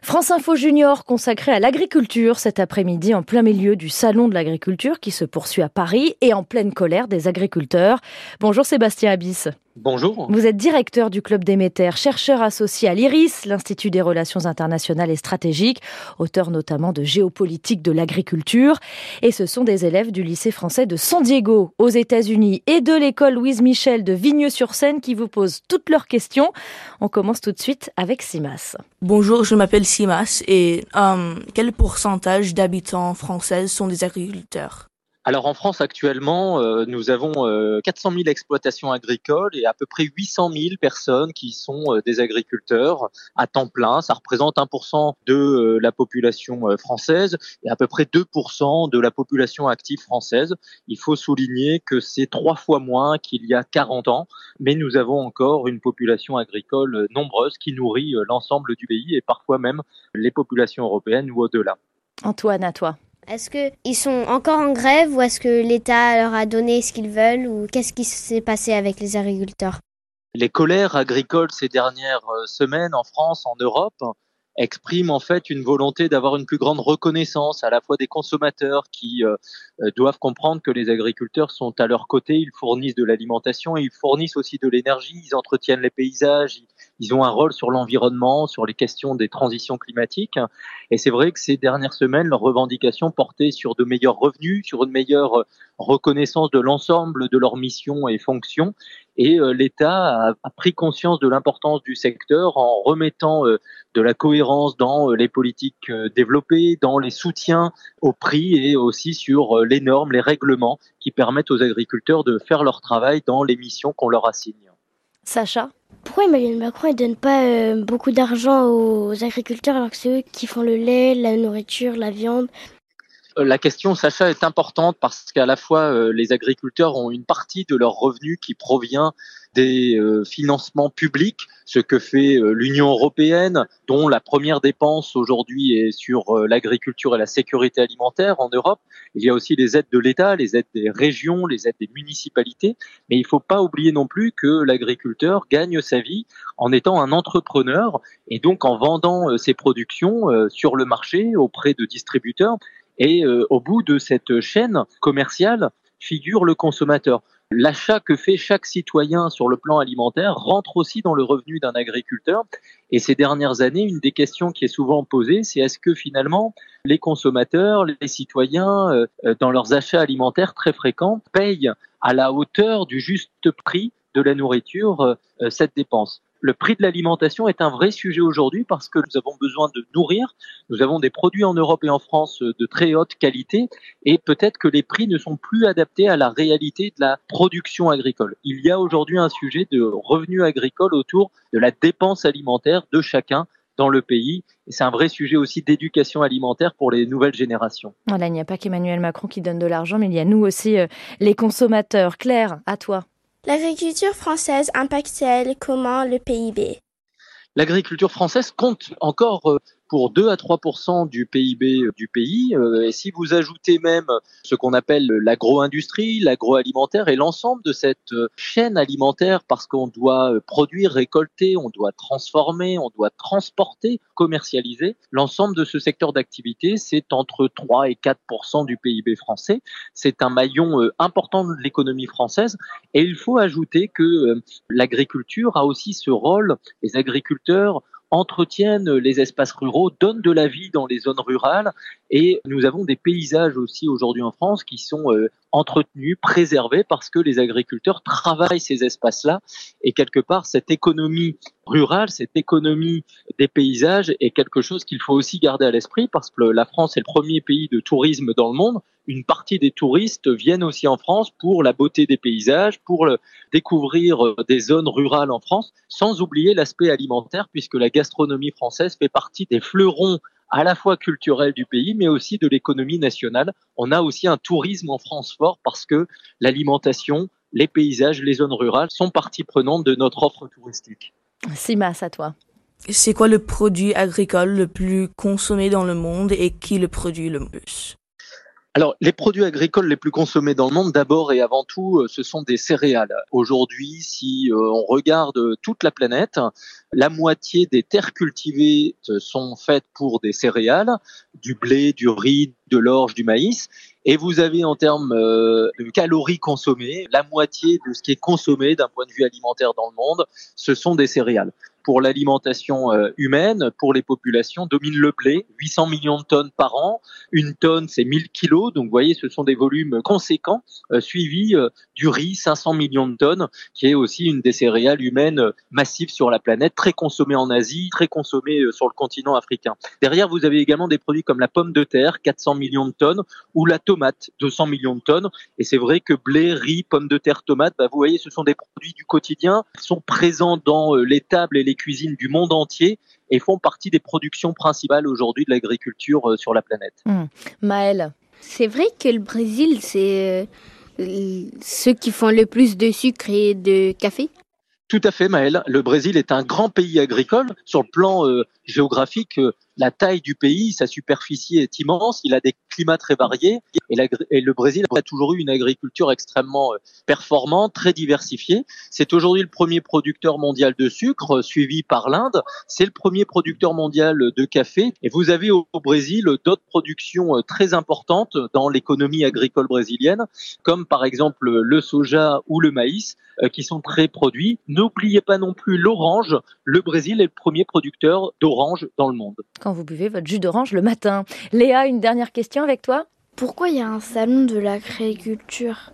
France Info. Junior consacré à l'agriculture cet après-midi en plein milieu du salon de l'agriculture qui se poursuit à Paris et en pleine colère des agriculteurs. Bonjour Sébastien Abyss. Bonjour. Vous êtes directeur du Club d'Éméter, chercheur associé à l'IRIS, l'Institut des relations internationales et stratégiques, auteur notamment de Géopolitique de l'agriculture. Et ce sont des élèves du lycée français de San Diego, aux États-Unis, et de l'école Louise Michel de Vigneux-sur-Seine qui vous posent toutes leurs questions. On commence tout de suite avec Simas. Bonjour, je m'appelle Simas et euh, quel pourcentage d'habitants français sont des agriculteurs? Alors en France actuellement, euh, nous avons 400 000 exploitations agricoles et à peu près 800 000 personnes qui sont euh, des agriculteurs à temps plein. Ça représente 1% de euh, la population française et à peu près 2% de la population active française. Il faut souligner que c'est trois fois moins qu'il y a 40 ans, mais nous avons encore une population agricole nombreuse qui nourrit l'ensemble du pays et parfois même les populations européennes ou au-delà. Antoine, à toi. Est-ce qu'ils sont encore en grève ou est-ce que l'État leur a donné ce qu'ils veulent ou qu'est-ce qui s'est passé avec les agriculteurs? Les colères agricoles ces dernières euh, semaines en France, en Europe, expriment en fait une volonté d'avoir une plus grande reconnaissance à la fois des consommateurs qui euh, euh, doivent comprendre que les agriculteurs sont à leur côté, ils fournissent de l'alimentation, ils fournissent aussi de l'énergie, ils entretiennent les paysages, ils ont un rôle sur l'environnement, sur les questions des transitions climatiques. Et c'est vrai que ces dernières semaines, leurs revendications portaient sur de meilleurs revenus, sur une meilleure reconnaissance de l'ensemble de leurs missions et fonctions. Et euh, l'État a, pris conscience de l'importance du secteur en remettant euh, de la cohérence dans les politiques développées, dans les soutiens au prix et aussi sur les normes, les règlements qui permettent aux agriculteurs de faire leur travail dans les missions qu'on leur assigne. Sacha? Pourquoi Emmanuel Macron ne donne pas euh, beaucoup d'argent aux agriculteurs alors que c'est eux qui font le lait, la nourriture, la viande? euh, la question, Sacha, est importante parce qu'à la fois euh, les agriculteurs ont une partie de leur revenu qui provient des euh, financements publics, ce que fait l'Union européenne, dont la première dépense aujourd'hui est sur l'agriculture et la sécurité alimentaire en Europe. Il y a aussi les aides de l'État, les aides des régions, les aides des municipalités. Mais il ne faut pas oublier non plus que l'agriculteur gagne sa vie en étant un entrepreneur et donc en vendant ses productions sur le marché auprès de distributeurs et euh, au bout de cette chaîne commerciale figure le consommateur. L'achat que fait chaque citoyen sur le plan alimentaire rentre aussi dans le revenu d'un agriculteur. Et ces dernières années, une des questions qui est souvent posée, c'est est-ce que finalement les consommateurs, les citoyens, euh, dans leurs achats alimentaires très fréquents, payent à la hauteur du juste prix de la nourriture euh, cette dépense? Le prix de l'alimentation est un vrai sujet aujourd'hui parce que nous avons besoin de nourrir. Nous avons des produits en Europe et en France de très haute qualité et peut-être que les prix ne sont plus adaptés à la réalité de la production agricole. Il y a aujourd'hui un sujet de revenus agricoles autour de la dépense alimentaire de chacun dans le pays. Et c'est un vrai sujet aussi d'éducation alimentaire pour les nouvelles générations. Il n'y a pas qu'Emmanuel Macron qui donne de l'argent, mais il y a nous aussi, euh, les consommateurs. Claire, à toi. L'agriculture française impacte-t-elle comment le PIB L'agriculture française compte encore euh, pour 2 à 3% du PIB euh, du pays. Euh, et si vous ajoutez même ce qu'on appelle l'agro-industrie, l'agroalimentaire et l'ensemble de cette euh, chaîne alimentaire, parce qu'on doit produire, récolter, on doit transformer, on doit transporter, commercialiser, l'ensemble de ce secteur d'activité, c'est entre 3 et 4% du PIB français. C'est un maillon important de l'économie française. Et il faut ajouter que l'agriculture a aussi ce rôle, les agriculteurs entretiennent les espaces ruraux, donnent de la vie dans les zones rurales et nous avons des paysages aussi aujourd'hui en France qui sont euh, entretenus, préservés parce que les agriculteurs travaillent ces espaces-là et quelque part cette économie rurale, cette économie des paysages est quelque chose qu'il faut aussi garder à l'esprit parce que la France est le premier pays de tourisme dans le monde. Une partie des touristes viennent aussi en France pour la beauté des paysages, pour découvrir euh, des zones rurales en France, sans oublier l'aspect alimentaire puisque la gastronomie française fait partie des fleurons à la fois culturels du pays, mais aussi de l'économie nationale. On a aussi un tourisme en France fort parce que l'alimentation, les paysages, les zones rurales sont partie prenante de notre offre touristique. Simas, à toi. C'est quoi le produit agricole le plus consommé dans le monde et qui le produit le plus? Alors, les produits agricoles les plus consommés dans le monde, d'abord et avant tout, euh, ce sont des céréales. Aujourd'hui, si euh, on regarde toute la planète, la moitié des terres cultivées euh, sont faites pour des céréales, du blé, du riz, de l'orge, du maïs. Et vous avez en termes de calories consommées, la moitié de ce qui est consommé d'un point de vue alimentaire dans le monde, ce sont des céréales pour l'alimentation euh, humaine, pour les populations, domine le blé, 800 millions de tonnes par an. Une tonne, c'est 1000 kilos. Donc, vous voyez, ce sont des volumes conséquents, euh, suivis euh, du riz, 500 millions de tonnes, qui est aussi une des céréales humaines massives sur la planète, très consommée en Asie, très consommée sur le continent africain. Derrière, vous avez également des produits comme la pomme de terre, 400 millions de tonnes, ou la tomate, 200 millions de tonnes. Et c'est vrai que blé, riz, pomme de terre, tomate, bah, vous voyez, ce sont des produits du quotidien, qui sont présents dans les tables et les cuisines du monde entier et font partie des productions principales aujourd'hui de l'agriculture euh, sur la planète. Mmh. Maëlle C'est vrai que le Brésil, c'est euh, ceux qui font le plus de sucre et de café? Tout à fait, Maëlle. Le Brésil est un grand pays agricole. Sur le plan euh, géographique, euh, la taille du pays, sa superficie est immense. Il a des climats très variés. Et, le Brésil a toujours eu une agriculture extrêmement euh, performante, très diversifiée. C'est aujourd'hui le premier producteur mondial de sucre, suivi par l'Inde. C'est le premier producteur mondial de café. Et vous avez au Brésil d'autres productions très importantes dans l'économie agricole brésilienne, comme par exemple le soja ou le maïs, qui sont très produits N'oubliez pas non plus l'orange. Le Brésil est le premier producteur d'orange dans le monde. Quand vous buvez votre jus d'orange le matin. Léa, une dernière question avec toi? Pourquoi il y a un salon de l'agriculture?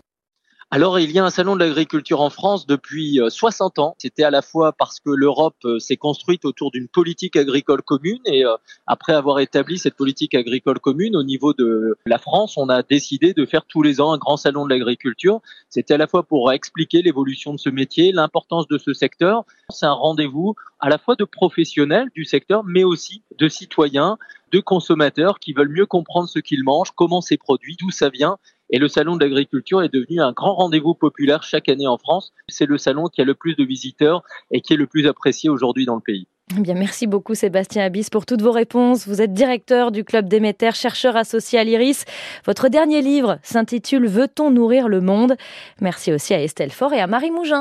Alors, il y a un salon de l'agriculture en France depuis 60 euh, ans. C'était à la fois parce que l'Europe euh, s'est construite autour d'une politique agricole commune et euh, après avoir établi cette politique agricole commune au niveau de la France, on a décidé de faire tous les ans un grand salon de l'agriculture. C'était à la fois pour expliquer l'évolution de ce métier, l'importance de ce secteur. C'est un rendez-vous à la fois de professionnels du secteur, mais aussi de citoyens, de consommateurs qui veulent mieux comprendre ce qu'ils mangent, comment c'est produit, d'où ça vient et le salon de l'agriculture est devenu un grand rendez-vous populaire chaque année en France. C'est le salon qui a le plus de visiteurs et qui est le plus apprécié aujourd'hui dans le pays. Eh bien, merci beaucoup Sébastien Abyss pour toutes vos réponses. Vous êtes directeur du club Déméter, chercheur associé à l'IRIS. Votre dernier livre s'intitule Veut-on nourrir le monde? Merci aussi à Estelle Faure et à Marie Mougin.